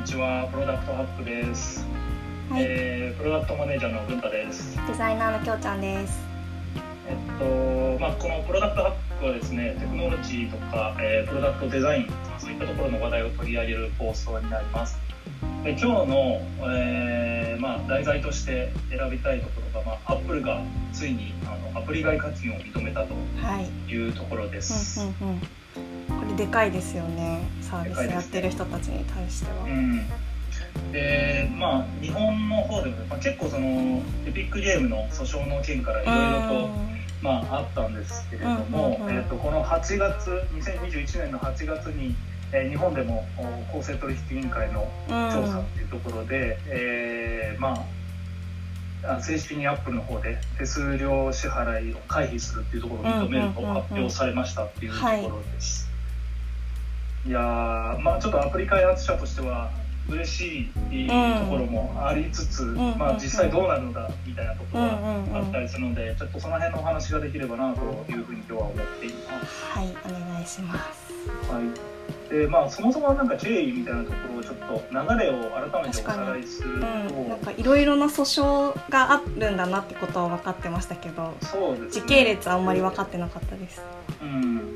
にちは。プロダクトハックです。はい、えープロダクトマネージャーの文太です。デザイナーのきょうちゃんです。えっとまあこのプロダクトハックはですね、テクノロジーとか、えープロダクトデザインそういったところの話題を取り上げる放送になります。で今日の、えーまあ題材として選びたいところが、まあアップルがついにあのアプリ外課金を認めたとはい。いうところでうんす。うんうん。これでかいですよね。サービスやってる人たちに対しては。うんでまあ日本の方でも、まあ、結構そのエピックゲームの訴訟の件からいろいろと、まあ、あったんですけれども、うんうんうんえー、とこの8月2021年の8月に、えー日本でもお公正取引委員会の調査っていうところで、えーまああ正式にアップルの方で手数料支払いを回避するっていうところを認めるとうんうんうんうん発表されましたっていうところです。い、やーまあちょっとアプリ開発者としては嬉しいところもありつつ、んうんまあ実際どうなるのかみたいなところがあったりするので、ちょっとその辺のお話ができればなというふうに今日は思っています。はい、お願いします。はい。でまあそもそもなんか経緯みたいなところをちょっと流れを改めておさらいするうん、と、なんかいろいろな訴訟があるんだなってことは分かってましたけど、そうです、ね。時系列あんまり分かってなかったです。うん。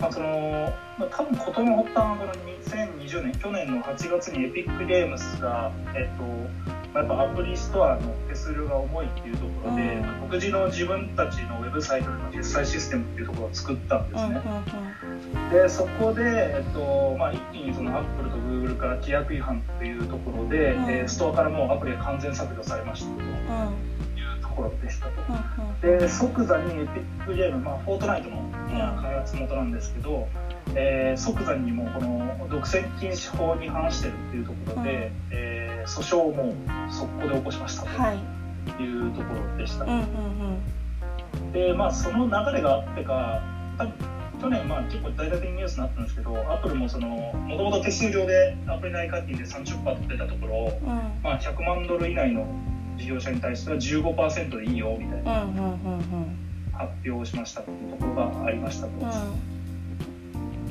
まあそのまあ多分事の発端はこの2020年去年の8月にエピックゲームスがえっと。まあやっぱアプリストアの手数料が重いっていうところで、うんまあ独自の自分たちのウェブサイトでの決済システムっていうところを作ったんですね。うんうんうん。でそこで、えっとまあ、一気にそのアップルとグーグルから規約違反というところで、うんえーストアからもうアプリが完全削除されましたところでしたと。で即座にエピックゲーム、まあ、フォートナイトのまあ開発元なんですけど、えー即座にもうこの独占禁止法に反してるっていうところで、うんえー訴訟をもう速攻で起こしましたはい。というところでした。うんうんうん。でまあその流れがあってか去年まあ結構大々的にニュースになったんですけどアップルもそのもともと手数料でアプリ内課金で30%取ってたところを、うんまあ、100万ドル以内の事業者に対しては15%でいいよみたいな発表をしましたというところがありましたと。うん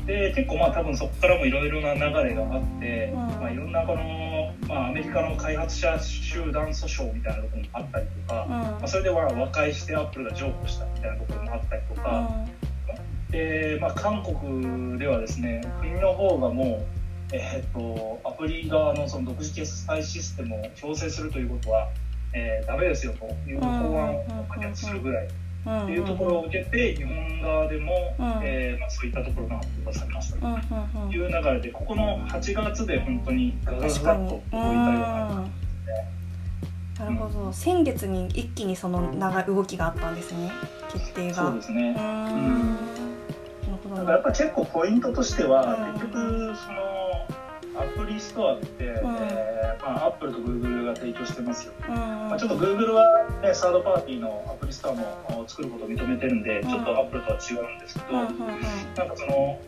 で結構まあ多分そこからもいろいろな流れがあって、うんまあ、いろんなこの、まあ、アメリカの開発者集団訴訟みたいなところもあったりとか、うんまあ、それでは和解してアップルが譲歩したみたいなところもあったりとか。で、まあ、韓国ではですね国の方がもう、えー、とアプリ側のその独自決済システムを強制するということは、えー、ダメですよと。いう法案を可決するぐらい。うん。っていうところを受けて日本側でも、うん。えーまあ、そういったところが発表がされましたうんうんうん。という流れでここの8月で本当にガガガッと動いたようななるほど。先月に一気にその長い動きがあったんですね。決定が。そうですね。うーん。だからやっぱ結構ポイントとしては、うん。結局そのアプリストアって、えーまあ、 Apple と Google が提供してますよ、うんまあ、ちょっと Google は、ね、サードパーティーのアプリストアも作ることを認めてるんで、うん。ちょっと Apple とは違うんですけど、なんかその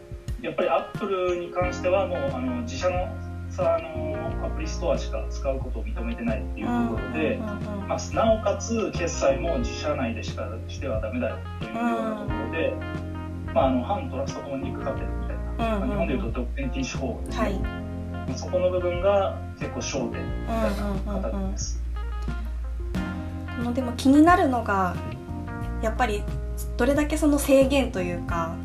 やっぱり Apple に関してはもうあの自社のさあのアプリストアしか使うことを認めてないっていうところで、まあ、なおかつ決済も自社内でしかしてはダメだよというようなところで、まあ、あの反トラストコンニックカテルみたいな、うんうんまあ日本でいうと独占禁止法ですね、はいそこの部分が結構焦点みたいな形です。このでも気になるのがやっぱりどれだけその制限というか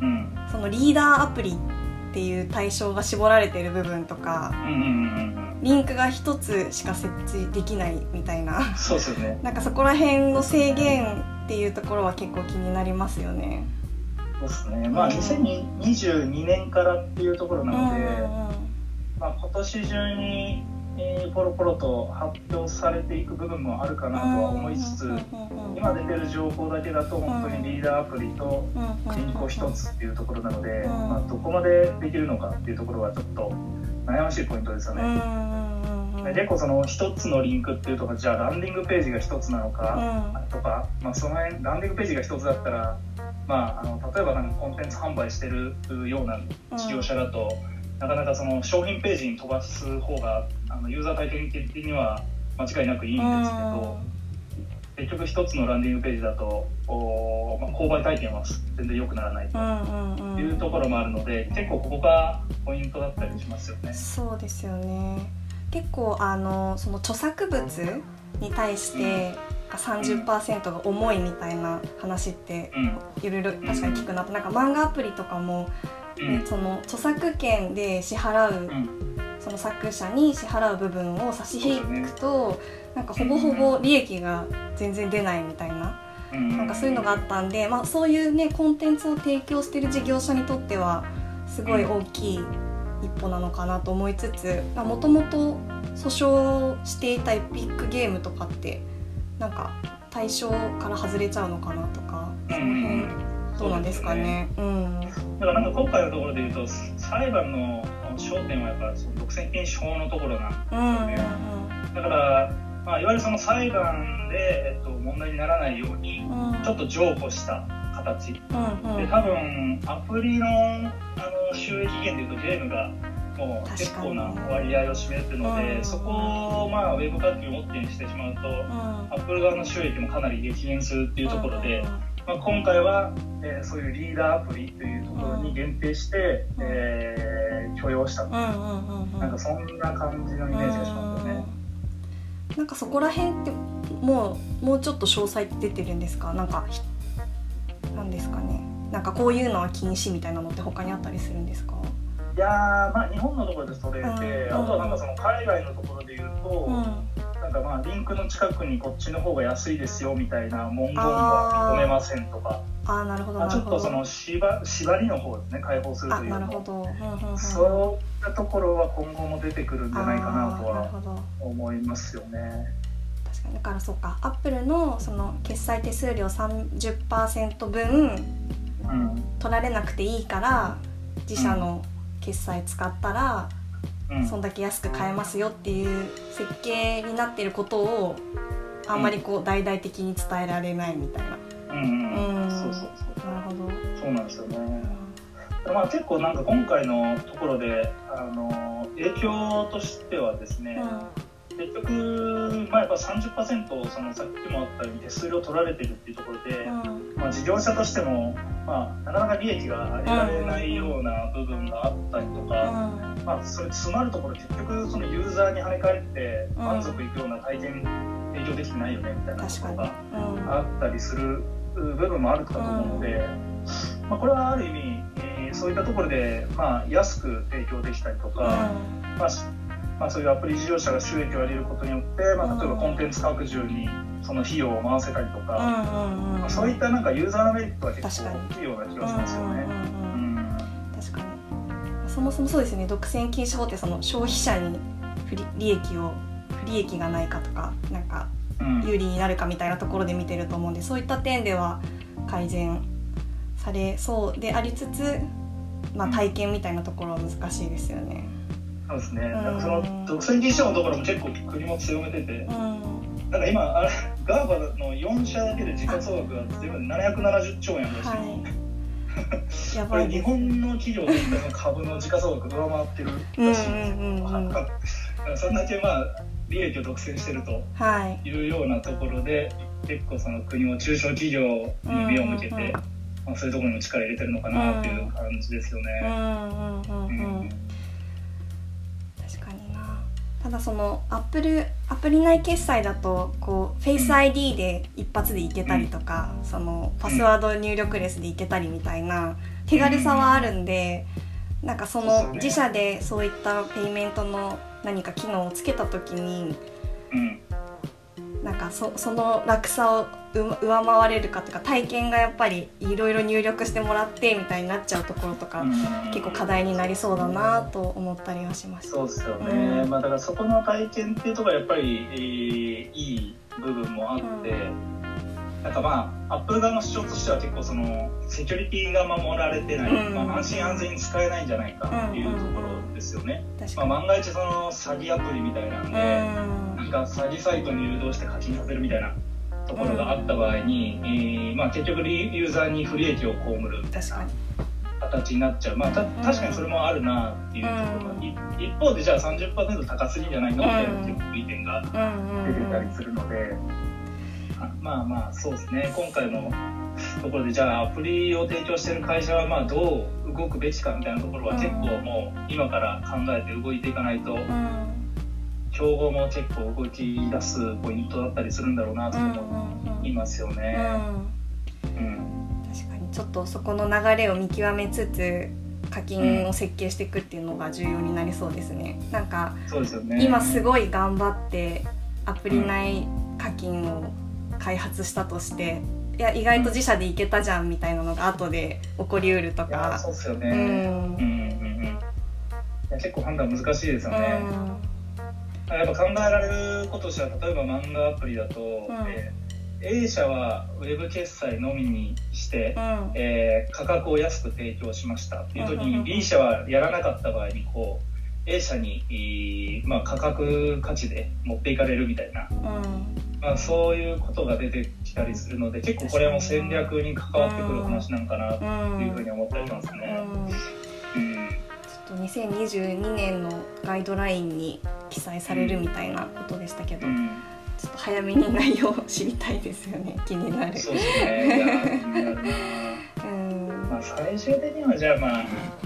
うんそのリーダーアプリっていう対象が絞られてる部分とかうんうんうんうんリンクが一つしか設置できないみたいなそうですよね。なんかそこら辺の制限っていうところは結構気になりますよね。そうですね。まあ2022年からっていうところなので、まあ今年中に、えーポロポロと発表されていく部分もあるかなとは思いつつ、今出てる情報だけだと本当にリーダーアプリとリンクを一つっていうところなので、うん。まあどこまでできるのかっていうところはちょっと悩ましいポイントですよね。で結構その一つのリンクっていうとかじゃあランディングページが一つなのかとか、まあ、その辺ランディングページが一つだったら、まあ、あの例えばなんかコンテンツ販売してるような事業者だと、なかなかその商品ページに飛ばす方があのユーザー体験的には間違いなくいいんですけど、結局一つのランディングページだとお、まあ、購買体験は全然良くならないというところもあるので、結構ここがポイントだったりしますよね。そうですよね。結構あのその著作物に対して、30%が重いみたいな話っていろいろ確かに聞くなとなんか漫画アプリとかも、ね、その著作権で支払う、その作者に支払う部分を差し引くと、なんかほぼほぼ利益が全然出ないみたいな。なんかそういうのがあったんで、まあ、そういうねコンテンツを提供してる事業者にとってはすごい大きい一歩なのかなと思いつつもともと訴訟していたエピックゲームとかってなんか対象から外れちゃうのかなとかその辺どうなんですかね。うね。うん、だからなんか今回のところで言うと裁判の焦点はやっぱその独占禁止法のところなんですよね。うんうん、だからまあ、いわゆるその裁判で、えっと、問題にならないように、ちょっと譲歩した形、うんうん、で多分アプリのあの収益源でいうとゲームがもう結構な割合を占めるので、うん、そこを、まあ、ウェブ課金を OK にしてしまうと、うん、アップル側の収益もかなり激減するっていうところで、うん、まあ、今回は、えー、そういうリーダーアプリというところに限定して、うん、えー、許容したと、なんかそんな感じのイメージがしますよね。なんかそこら辺ってもうもうちょっと詳細って出てるんですか？なんかなんですかね？なんかこういうのは禁止みたいなのって他にあったりするんですか？いやまあ日本のところでそれで、うん、あとはなんかその海外のところで言うと、うん、なんかまあリンクの近くにこっちの方が安いですよみたいな文言は認めませんとか。あなるほど、ちょっとその縛縛りの方ですね解放するという。なるほど、うんうん、そういったところは今後も出てくるんじゃないかなとは思いますよね。確かにだからそうか。アップルのその決済手数料30%分、うん、取られなくていいから自社の、うん。決済使ったら、うん、そんだけ安く買えますよっていう設計になってることをあんまりこう大々的に伝えられないみたいな。うん、うん、そうそうそう。なるほどそうなんですよね、まあ、結構なんか今回のところであの影響としてはですね、結局、まあ、やっぱ30%そのさっきもあったように手数料取られてるっていうところで、まあ、事業者としてもまあ、なかなか利益が上げられないような部分があったりとか、まあ、それ詰まるところ結局そのユーザーに跳ね返って満足いくような体験提供できてないよねみたいなことがあったりする部分もあるかと思うので、まあ、これはある意味、えー、そういったところで、まあ、安く提供できたりとか、まあまあ、そういうアプリ事業者が収益を上げることによって、まあ、例えばコンテンツ拡充にその費用を回せたりとか、まあ、そういったなんかユーザーのメリットは結構大きいような気がしますよね。そもそもそうですよね。独占禁止法ってその消費者に不利益を不利益がないかとかなんか有利になるかみたいなところで見てると思うんでそういった点では改善されそうでありつつ、まあ、体験みたいなところは難しいですよね。そうですね、なんかその独占禁止法のところも結構国も強めてて、うん、なんか今あれガーバの4社だけで時価総額が全部770兆円らしい、はいやばい日本の企業全体の株の時価総額上回ってるらしい。んですよ、そん。だけまあ利益を独占してるとい。うようなところで、はい、結構その国も中小企業に目を向けて、うんうんうん、まあ、そういうところにも力入れてるのかなっていう感じですよね。うんうんうんうん。ただそのアップルアプリ内決済だとこうフェイス ID で一発でいけたりとか、うん、そのパスワード入力レスでいけたりみたいな手軽さはあるんで、うん、なんかその自社でそういったペイメントの何か機能をつけた時に、うん、なんかそその楽さを上回れるかとか体験がやっぱりいろいろ入力してもらってみたいになっちゃうところとか、結構課題になりそうだなと思ったりはします。そうですよね、うん、まあ、だからそこの体験っていうところはやっぱり、えー、いい部分もあって、うん、なんかまあアップル側の主張としては結構そのセキュリティが守られてない、うん、まあ、安心安全に使えないんじゃないかっていうところですよね、まあ、万が一その詐欺アプリみたいなんで、なんか詐欺サイトに誘導して課金させるみたいなところがあった場合に、うん、えー、まあ、結局ユーザーに不利益を被る形になっちゃう、まあ、た確かにそれもあるなっていうところが、うん、一方でじゃあ30%高すぎじゃないのみたいな意見が出てたりするので。まあまあそうですね。今回のところでじゃあアプリを提供してる会社はまあどう動くべきかみたいなところは結構もう今から考えて動いていかないと、競合も結構動き出すポイントだったりするんだろうなと思いますよね。うん、確かにちょっとそこの流れを見極めつつ課金を設計していくっていうのが重要になりそうですね。なんか、ね、今すごい頑張ってアプリ内課金を開発したとして、いや意外と自社でいけたじゃんみたいなのが後で起こりうるとか。そうですよね。うん、うんうんうん。結構判断難しいですよね。やっぱ考えられることとしては例えば漫画アプリだと、うん、えー A 社はウェブ決済のみにして、うん、えー、価格を安く提供しました。っていう時に B 社はやらなかった場合にこう A 社に、まあ、価格価値で持っていかれるみたいな、うん、まあ、そういうことが出てきたりするので結構これも戦略に関わってくる話なんかなっていうふうに思ったりしますね。うん、ちょっと2022年のガイドラインに記載されるみたいなことでしたけど。ちょっと早めに内容を知りたいですよね 気になる。そうですね。うん。まあ最終的にはじゃあまあ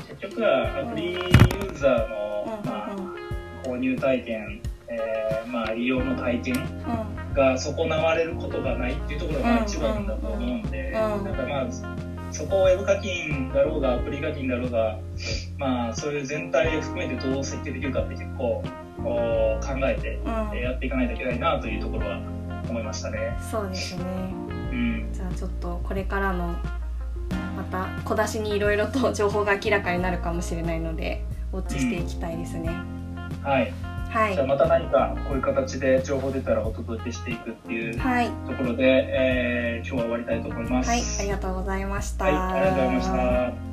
結局はアプリユーザーの、まあ、購入体験、えー、まあ利用の体験が損なわれることがないっていうところが一番だと思うんで、なんかまあそこをウェブ課金だろうがアプリ課金だろうがまあそういう全体を含めてどう設計できるかって結構考えてやっていかないといけないなというところは思いましたね。そうですね、うん、じゃあちょっとこれからのまた小出しにいろいろと情報が明らかになるかもしれないのでウォッチしていきたいですね。うん、はいはい、じゃあまた何かこういう形で情報出たらお届けしていくっていうところで、はい、えー、今日は終わりたいと思います。はい、ありがとうございました。はい、ありがとうございました。